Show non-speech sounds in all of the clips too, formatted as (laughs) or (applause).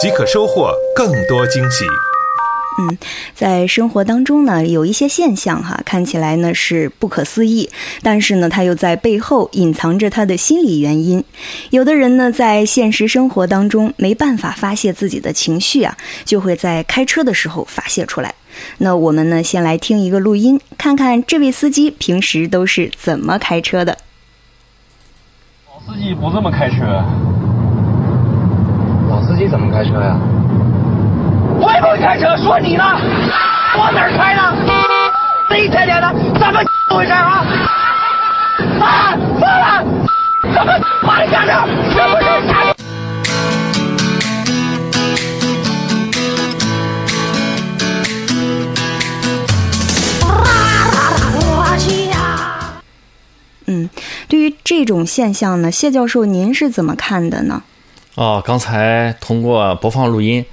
即可收获更多惊喜。嗯，在生活当中呢，有一些现象哈，看起来呢是不可思议，但是呢，它又在背后隐藏着他的心理原因。有的人呢，在现实生活当中没办法发泄自己的情绪啊，就会在开车的时候发泄出来。那我们呢，先来听一个录音，看看这位司机平时都是怎么开车的。老司机不这么开车，老司机怎么开车呀？会不会开车？说你呢，往哪儿开呢？一天天的？怎么回事啊？啊，疯了！怎么换驾照？是不是傻？嗯，对于这种现象呢，谢教授您是怎么看的呢？哦，刚才通过播放录音，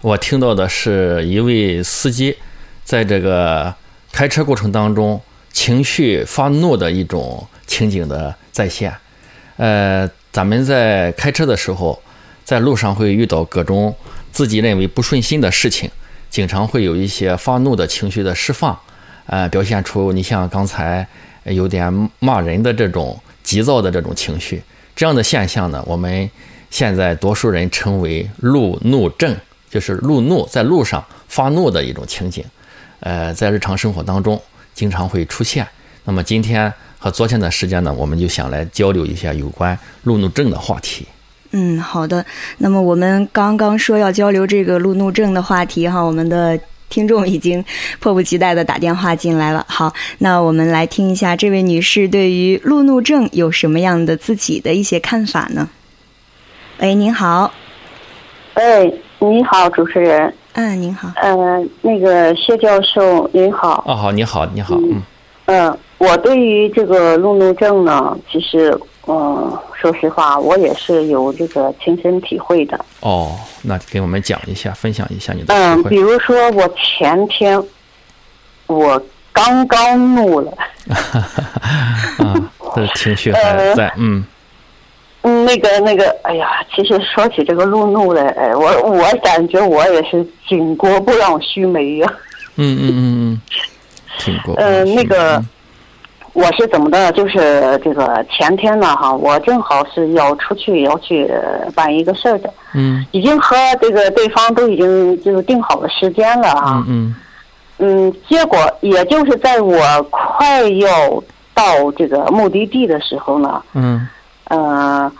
我听到的是一位司机在这个开车过程当中情绪发怒的一种情景的再现。呃，咱们在开车的时候，在路上会遇到各种自己认为不顺心的事情，经常会有一些发怒的情绪的释放，呃，表现出你像刚才有点骂人的这种急躁的这种情绪。这样的现象呢，我们现在多数人称为路怒症，就是路怒在路上发怒的一种情景。呃，在日常生活当中经常会出现。那么今天和昨天的时间呢，我们就想来交流一下有关路怒症的话题。嗯，好的。那么我们刚刚说要交流这个路怒症的话题哈，我们的听众已经迫不及待的打电话进来了。好，那我们来听一下这位女士对于路怒症有什么样的自己的一些看法呢？喂，您好。哎，你好，主持人。嗯，您好。呃，那个谢教授，您好。啊，好，你好，你好，嗯。嗯，我对于这个路怒症呢，其实，嗯，说实话，我也是有这个亲身体会的。哦，那给我们讲一下，分享一下你的嗯，体会。比如说我前天，我刚刚怒了。(laughs) (laughs) 啊，这情绪还在，嗯。嗯，那个那个，哎呀，其实说起这个路怒来，哎，我我感觉我也是巾帼不让须眉呀。嗯嗯嗯嗯，挺过。呃，那个，我是怎么的？就是这个前天呢，哈，我正好是要出去要去办一个事儿的，嗯已经和这个对方都已经就是定好了时间了啊。嗯嗯，结果也就是在我快要到这个目的地的时候呢，嗯呃，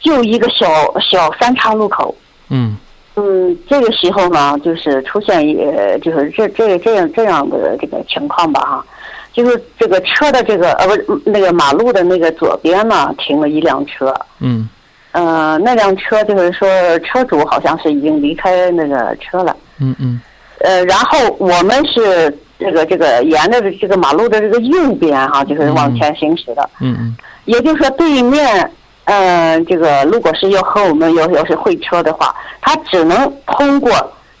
就一个小小三岔路口，嗯。嗯，这个时候呢，就是出现一就是这这这样这样的这个情况吧哈，就是这个车的这个呃不是那个马路的那个左边呢停了一辆车，嗯。呃那辆车就是说车主好像是已经离开那个车了，嗯嗯。呃然后我们是这个这个沿着这个马路的这个右边哈、就是往前行驶的，嗯嗯。也就是说，对面，嗯、这个如果是要和我们要要是会车的话，他只能通过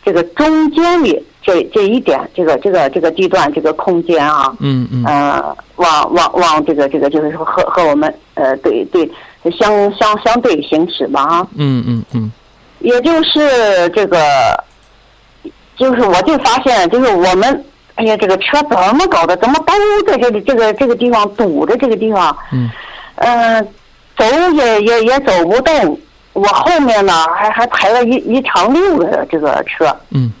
这个中间的这这一点，这个这个这个地段这个空间啊，嗯嗯呃，往往往这个这个就是说和和我们呃对对相相相对行驶吧啊，嗯嗯嗯也就是这个，就是我就发现，就是我们，哎呀，这个车怎么搞的？怎么都在这里这个这个地方堵着这个地方？嗯，呃，走也也也走不动。我后面呢，还还排了一一长溜的这个车。嗯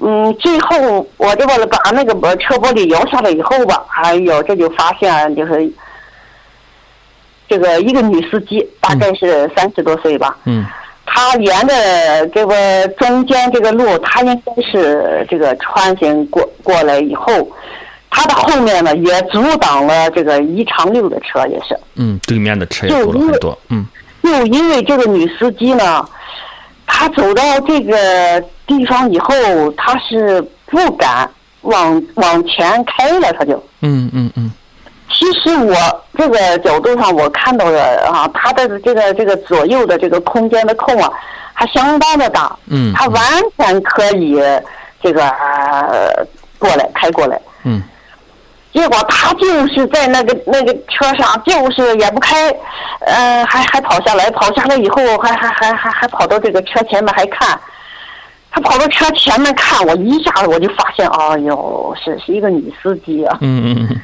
嗯，最后我这个把那个把车玻璃摇下来以后吧，哎呦，这就发现就是这个一个女司机，大概是三十多岁吧。嗯她沿着这个中间这个路，她应该是这个穿行过过来以后，他的后面呢也阻挡了这个一长溜的车，也是。嗯，对面的车也多了很多。嗯又因为这个女司机呢，她走到这个地方以后，她是不敢往往前开了，她就。嗯嗯嗯其实我这个角度上，我看到的啊，它的这个这个左右的这个空间的空啊，还相当的大。嗯他完全可以这个、呃、过来开过来。嗯结果他就是在那个那个车上，就是也不开，呃，还还跑下来，跑下来以后还还还还还跑到这个车前面还看，他跑到车前面看，我一下子我就发现，哎呦，是是一个女司机啊。嗯嗯嗯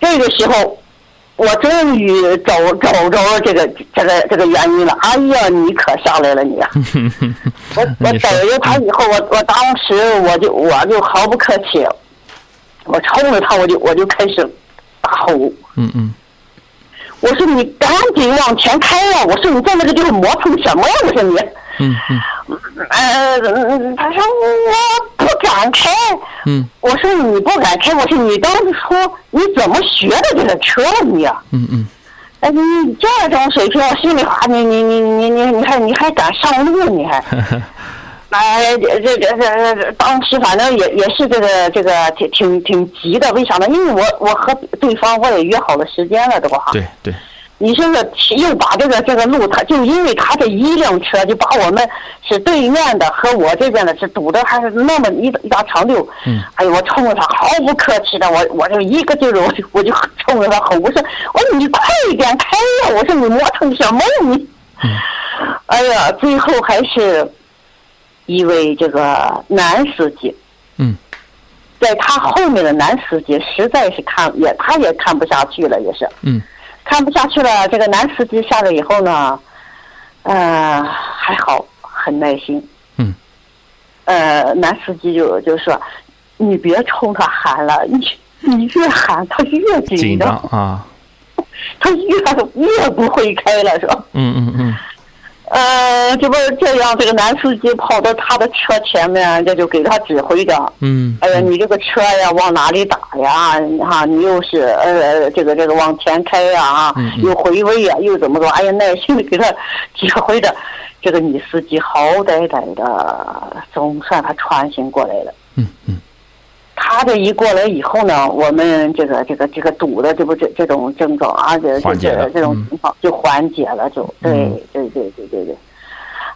这个时候，我终于找找着了这个这个这个原因了。哎呀，你可下来了你 (laughs) 我我逮着他以后，我我当时我就我就毫不客气，我冲着他我就我就开始大吼，嗯嗯我说你赶紧往前开呀、我说你在那个地方磨蹭什么呀？我说你，嗯嗯呃，嗯他说我不敢开。嗯我说你不敢开，我说你当时说你怎么学的这个车你呀、嗯嗯哎，你你这种水平，我心里话，你你你你你你还你还敢上路，你还？(laughs) 哎，这这这这这，当时反正也也是这个这个挺挺挺急的，为啥呢？因为我我和对方我也约好了时间了，对吧？对对，你说是又把这个这个路，他就因为他这一辆车，就把我们是对面的和我这边的是堵的，还是那么一一大长溜。嗯。哎呦，我冲着他毫不客气的，我我就一个劲儿，我就我就冲着他吼，我说我说你快一点开呀！我说你磨蹭什么呀你？哎呀，最后还是一位这个男司机。嗯。在他后面的男司机实在是看也他也看不下去了，也是。嗯看不下去了，这个男司机下来以后呢，呃，还好，很耐心。嗯。呃，男司机就就说：“你别冲他喊了，你你越喊他越紧张，啊，(laughs) 他越越不会开了，是吧？”嗯嗯嗯呃，这不是这样，这个男司机跑到他的车前面，这就给他指挥着。嗯，哎呀，你这个车呀，往哪里打呀？哈，你又是呃，这个这个往前开呀，啊嗯，嗯又回位呀，又怎么着？哎呀，耐心的给他指挥着。这个女司机好歹歹的，总算他穿行过来了。嗯嗯他这一过来以后呢，我们这个这个这个堵的这不这这种症状啊，这这这这种嗯情况就缓解了，就对嗯对对对对对。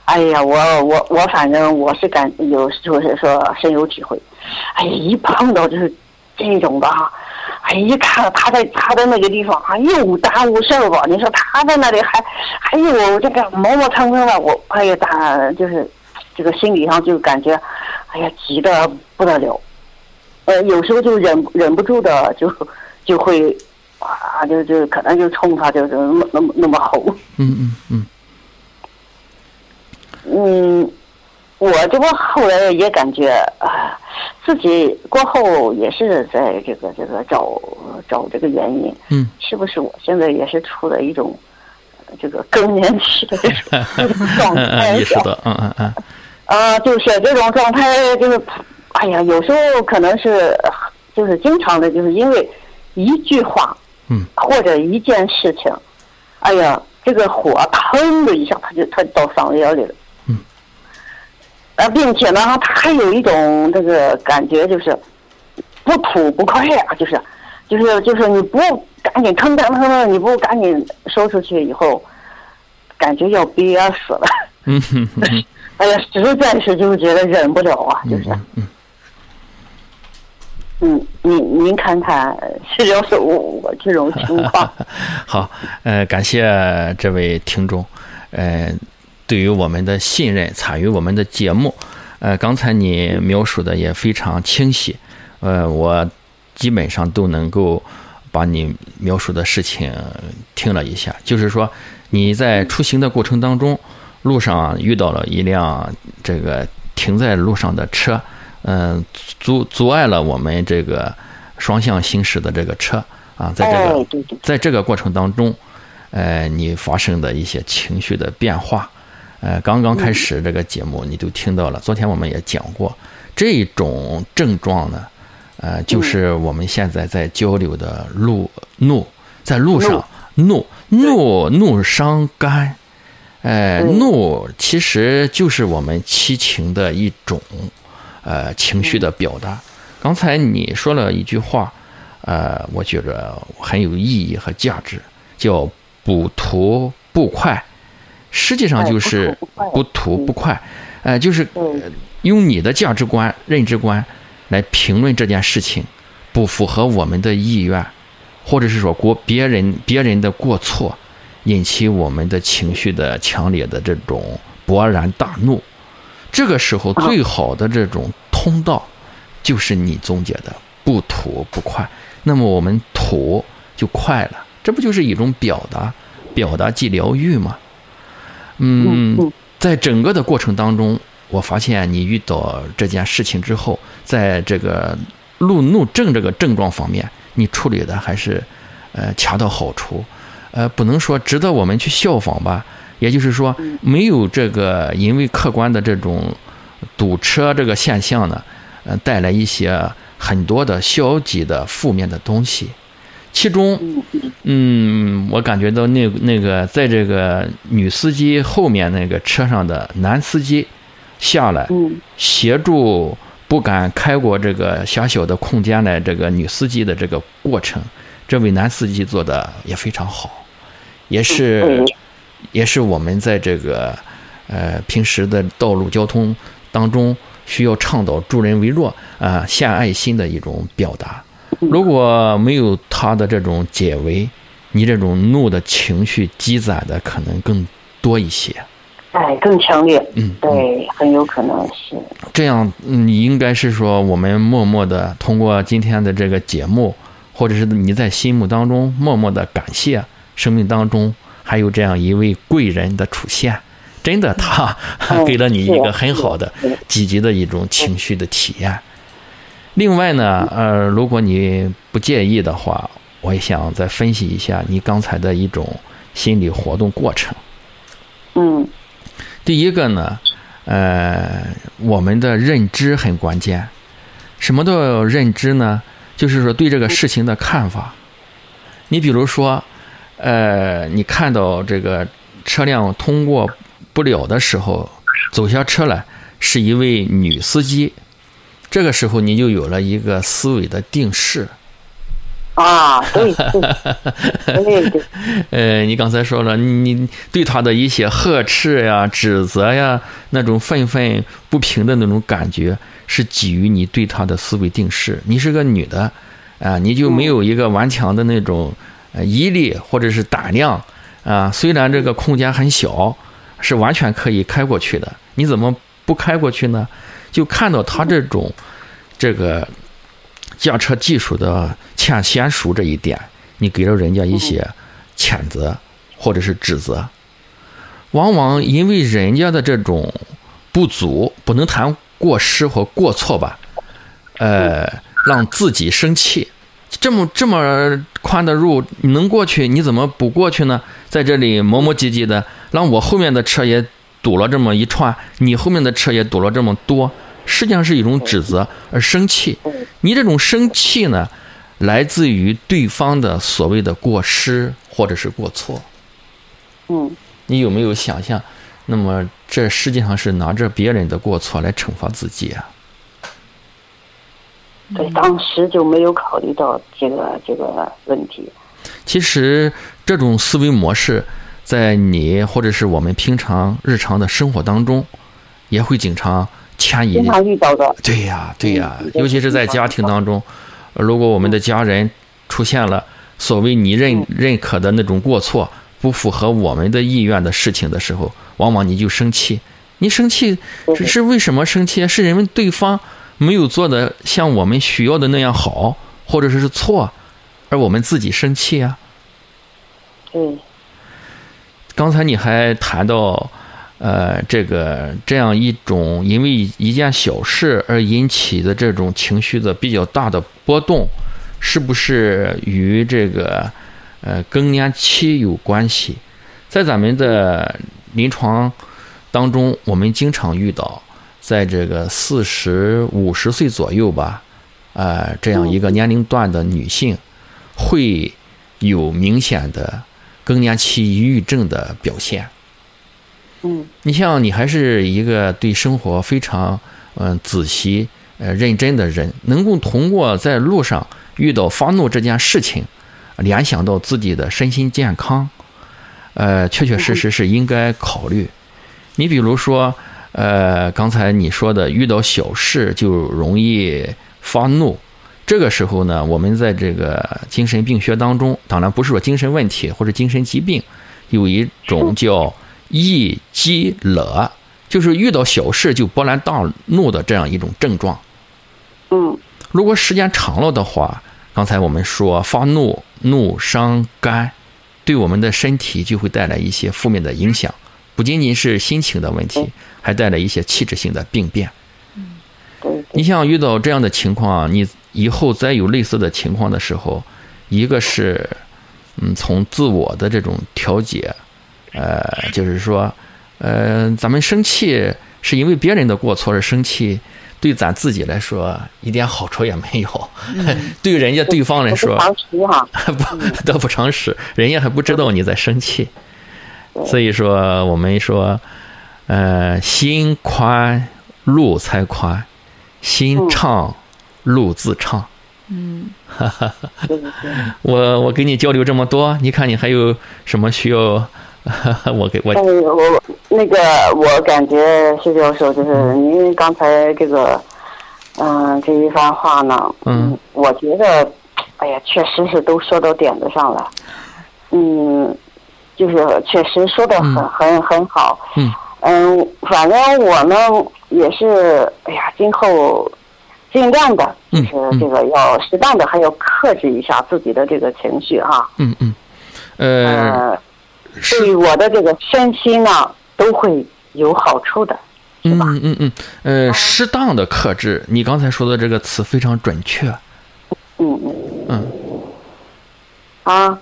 哎呀，我我我反正我是感有就是说深有体会。哎呀，一碰到就是这种吧哈，哎，一看他在他在那个地方啊，又耽误事儿吧？你说他在那里还还有这个磨磨蹭蹭的，我哎呀，他就是这个心理上就感觉，哎呀，急得不得了。呃，有时候就忍忍不住的就就会啊，就就可能就冲他就是那么那么那么吼。(laughs) 嗯嗯嗯嗯，我这不后来也感觉啊，自己过后也是在这个这个找找这个原因，嗯，是不是我现在也是处在一种呃这个更年期的这种 (laughs) 状嗯态嗯，意识上？到，嗯嗯嗯啊，就是这种状态，就是，哎呀，有时候可能是，就是经常的，就是因为一句话，嗯，或者一件事情，哎呀，这个火腾的一下，他就它到嗓子眼里了，嗯，啊，并且呢，他还有一种这个感觉，就是不吐不快啊，就是，就是就是你不赶紧腾腾腾腾，你不赶紧收出去以后，感觉要憋死了。嗯哼哼 (laughs) 哎呀，实在是就觉得忍不了啊，就是，嗯嗯，嗯，您您看看，是要是我我这种情况，(laughs) 好，呃，感谢这位听众，呃，对于我们的信任，参与我们的节目，呃，刚才你描述的也非常清晰，呃，我基本上都能够把你描述的事情听了一下，就是说你在出行的过程当中，路上遇到了一辆这个停在路上的车，嗯、阻阻碍了我们这个双向行驶的这个车啊，在这个、在这个过程当中，呃，你发生的一些情绪的变化，呃，刚刚开始这个节目你都听到了，昨天我们也讲过，这种症状呢，呃，就是我们现在在交流的路怒，在路上怒怒怒伤肝，呃，嗯怒其实就是我们七情的一种呃情绪的表达。刚才你说了一句话，呃，我觉着很有意义和价值，叫“不图不快”，实际上就是哎不图不快，呃，就是嗯。用你的价值观、认知观来评论这件事情，不符合我们的意愿，或者是说过别人别人的过错，引起我们的情绪的强烈的这种勃然大怒。这个时候最好的这种通道，就是你总结的不吐不快。那么我们吐就快了，这不就是一种表达？表达即疗愈吗？嗯，嗯在整个的过程当中，我发现你遇到这件事情之后，在这个路怒症这个症状方面，你处理的还是呃恰到好处，呃，不能说值得我们去效仿吧。也就是说，没有这个因为客观的这种堵车这个现象呢，呃，带来一些很多的消极的负面的东西。其中，嗯，我感觉到那那个在这个女司机后面那个车上的男司机下来嗯。协助不敢开过这个狭小的空间的这个女司机的这个过程，这位男司机做的也非常好，也是嗯也是我们在这个呃平时的道路交通当中需要倡导助人为乐啊、献爱心的一种表达。如果没有他的这种解围，你这种怒的情绪积攒的可能更多一些。哎，更强烈，嗯，对，很有可能是，这样嗯你应该是说，我们默默的通过今天的这个节目，或者是你在心目当中默默的感谢生命当中还有这样一位贵人的出现。真的，他嗯 (laughs) 给了你一个很好的积极的一种情绪的体验。另外呢，呃，如果你不介意的话，我也想再分析一下你刚才的一种心理活动过程。嗯第一个呢，呃，我们的认知很关键。什么叫认知呢？就是说对这个事情的看法。你比如说，呃，你看到这个车辆通过不了的时候，走下车来是一位女司机，这个时候你就有了一个思维的定式。啊，对对对对，(laughs) 呃，你刚才说了，你你对他的一些呵斥呀、指责呀，那种愤愤不平的那种感觉，是基于你对他的思维定式。你是个女的，啊、你就没有一个顽强的那种呃毅力或者是胆量啊。虽然这个空间很小，是完全可以开过去的，你怎么不开过去呢？就看到他这种这个驾车技术的欠娴熟这一点，你给了人家一些谴责或者是指责，往往因为人家的这种不足，不能谈过失或过错吧，呃，让自己生气。这么这么宽的路，你能过去，你怎么不过去呢？在这里磨磨唧唧的，让我后面的车也堵了这么一串，你后面的车也堵了这么多，实际上是一种指责而生气。你这种生气呢，来自于对方的所谓的过失或者是过错。嗯你有没有想象？那么这实际上是拿着别人的过错来惩罚自己啊！对，当时就没有考虑到这个这个问题，其实这种思维模式，在你或者是我们平常日常的生活当中，也会经常牵引经。常遇到的，对呀，对呀嗯，尤其是在家庭当中，呃如果我们的家人出现了所谓你认认可的那种过错，不符合我们的意愿的事情的时候，往往你就生气。你生气是是为什么生气？是因为对方没有做的像我们需要的那样好，或者是错，而我们自己生气啊。嗯，刚才你还谈到，呃，这个这样一种因为一件小事而引起的这种情绪的比较大的波动，是不是与这个呃更年期有关系？在咱们的临床当中，我们经常遇到，在这个四十五十岁左右吧，呃，这样一个年龄段的女性，会有明显的更年期抑郁症的表现。嗯你像你还是一个对生活非常嗯、仔细呃认真的人，能够通过在路上遇到发怒这件事情，联想到自己的身心健康，呃，确确实实是应该考虑。你比如说，呃，刚才你说的遇到小事就容易发怒，这个时候呢，我们在这个精神病学当中，当然不是说精神问题或者精神疾病，有一种叫易激乐，就是遇到小事就勃然大怒的这样一种症状。嗯如果时间长了的话，刚才我们说发怒怒伤肝，对我们的身体就会带来一些负面的影响，不仅仅是心情的问题，还带来一些器质性的病变。你像遇到这样的情况，你以后再有类似的情况的时候，一个是，嗯，从自我的这种调节，呃，就是说，呃，咱们生气是因为别人的过错而生气，对咱自己来说一点好处也没有，对人家对方来说。不得不偿失，(laughs) 人家还不知道你在生气，所以说我们说，呃，心宽路才宽，心畅路自畅。嗯，(laughs) 哈哈。我我跟你交流这么多，你看你还有什么需要 (laughs) 我给我哎，我那个我感觉谢教授就是您刚才这个，嗯、这一番话呢，嗯，我觉得，哎呀，确实是都说到点子上了，嗯，就是确实说的很、嗯。很很好，嗯嗯，反正我呢也是，哎呀，今后尽量的，就嗯。是这个要适当的，还要克制一下自己的这个情绪哈，嗯嗯，呃，呃，对我的这个身心呢，都会有好处的。嗯嗯嗯嗯，呃，适当的克制，你刚才说的这个词非常准确。嗯嗯。嗯。啊，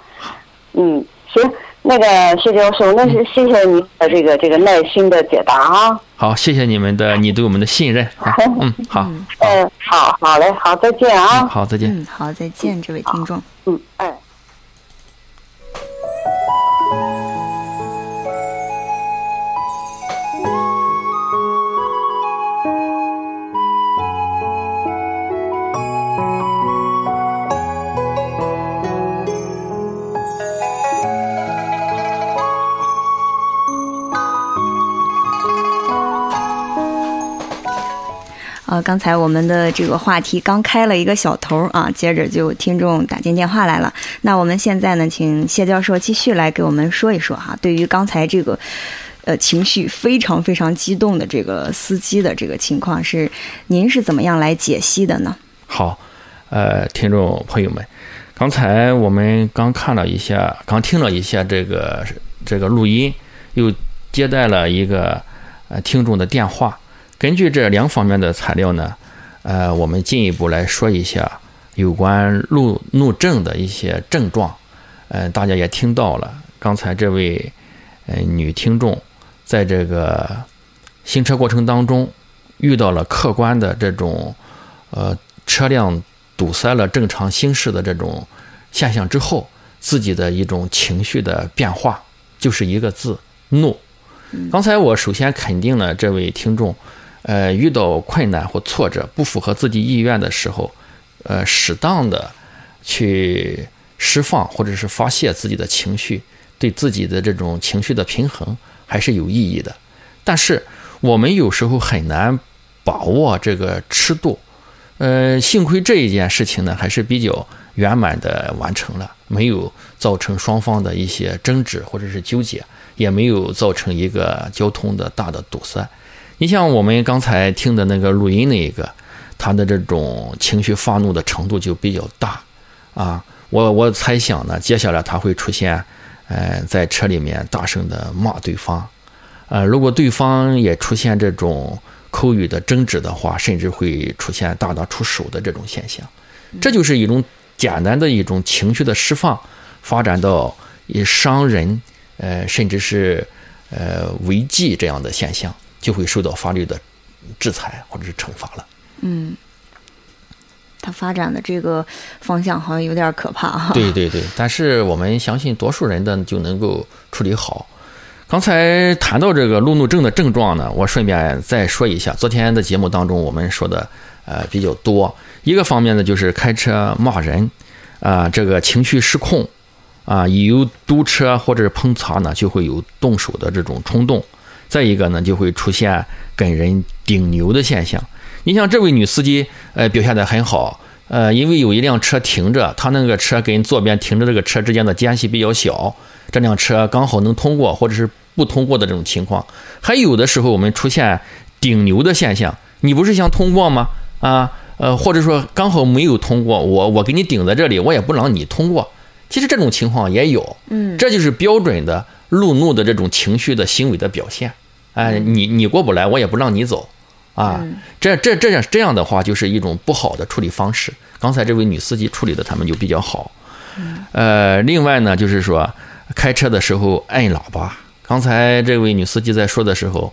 嗯，行，那个谢教授，那嗯是谢谢你的这个这个耐心的解答啊。好，谢谢你们的你对我们的信任。好，(laughs) 嗯，好，嗯，好，好嘞，好，再见嗯啊。好，再见。嗯，好，再见，这位听众。嗯，哎。刚才我们的这个话题刚开了一个小头啊，接着就听众打进电话来了。那我们现在呢，请谢教授继续来给我们说一说哈，对于刚才这个呃情绪非常非常激动的这个司机的这个情况，是您是怎么样来解析的呢？好，呃，听众朋友们，刚才我们刚看了一下，刚听了一下这个这个录音，又接待了一个呃听众的电话。根据这两方面的材料呢，呃，我们进一步来说一下有关路怒症的一些症状。呃，大家也听到了，刚才这位呃女听众在这个行车过程当中遇到了客观的这种呃车辆堵塞了正常行驶的这种现象之后，自己的一种情绪的变化，就是一个字怒。刚才我首先肯定了这位听众，呃，遇到困难或挫折不符合自己意愿的时候，呃，适当的去释放或者是发泄自己的情绪，对自己的这种情绪的平衡还是有意义的。但是我们有时候很难把握这个尺度。呃，幸亏这一件事情呢，还是比较圆满的完成了，没有造成双方的一些争执或者是纠结，也没有造成一个交通的大的堵塞。你像我们刚才听的那个录音那一个，他的这种情绪发怒的程度就比较大啊。我我猜想呢，接下来他会出现，呃，在车里面大声的骂对方，呃，如果对方也出现这种口语的争执的话，甚至会出现大打出手的这种现象。这就是一种简单的一种情绪的释放，发展到以伤人，呃，甚至是呃违纪这样的现象，就会受到法律的制裁或者是惩罚了。嗯，它发展的这个方向好像有点可怕哈。对对对，但是我们相信多数人的就能够处理好。刚才谈到这个路怒症的症状呢，我顺便再说一下。昨天的节目当中，我们说的呃比较多。一个方面呢，就是开车骂人，啊，这个情绪失控，啊，一有堵车或者是碰擦呢，就会有动手的这种冲动。再一个呢，就会出现跟人顶牛的现象。你像这位女司机，呃，表现得很好，呃，因为有一辆车停着，她那个车跟左边停着这个车之间的间隙比较小，这辆车刚好能通过，或者是。不通过的这种情况，还有的时候我们出现顶牛的现象。你不是想通过吗？啊，呃，或者说刚好没有通过，我我给你顶在这里，我也不让你通过。其实这种情况也有，嗯，这就是标准的路怒的这种情绪的行为的表现。哎，你你过不来，我也不让你走，啊，这这这样这样的话就是一种不好的处理方式。刚才这位女司机处理的他们就比较好。呃，另外呢，就是说开车的时候按喇叭。刚才这位女司机在说的时候，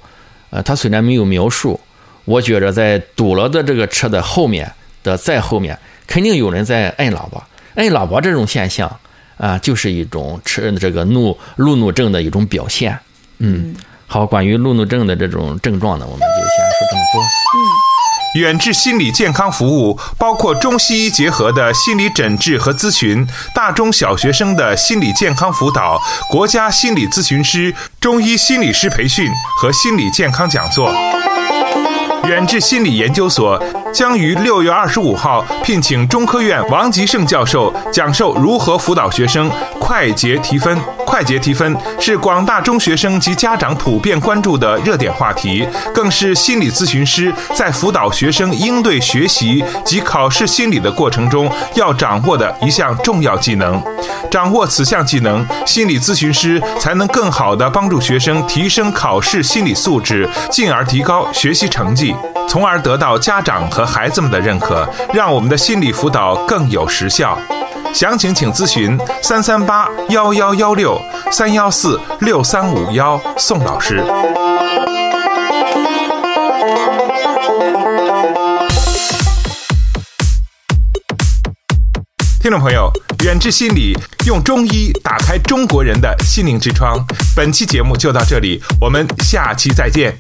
呃，她虽然没有描述，我觉着在堵了的这个车的后面的再后面，肯定有人在摁喇叭。摁喇叭这种现象啊，就是一种吃这个怒路怒症的一种表现。嗯，好，关于路怒症的这种症状呢，我们就先说这么多。嗯。远志心理健康服务包括中西医结合的心理诊治和咨询，大中小学生的心理健康辅导，国家心理咨询师、中医心理师培训和心理健康讲座。远志心理研究所将于六月二十五号聘请中科院王吉胜教授讲授如何辅导学生快捷提分。快捷提分是广大中学生及家长普遍关注的热点话题，更是心理咨询师在辅导学生应对学习及考试心理的过程中要掌握的一项重要技能。掌握此项技能，心理咨询师才能更好地帮助学生提升考试心理素质，进而提高学习成绩。从而得到家长和孩子们的认可，让我们的心理辅导更有实效。详情请咨询三三八幺幺幺六三幺四六三五幺宋老师。听众朋友，远志心理用中医打开中国人的心灵之窗。本期节目就到这里，我们下期再见。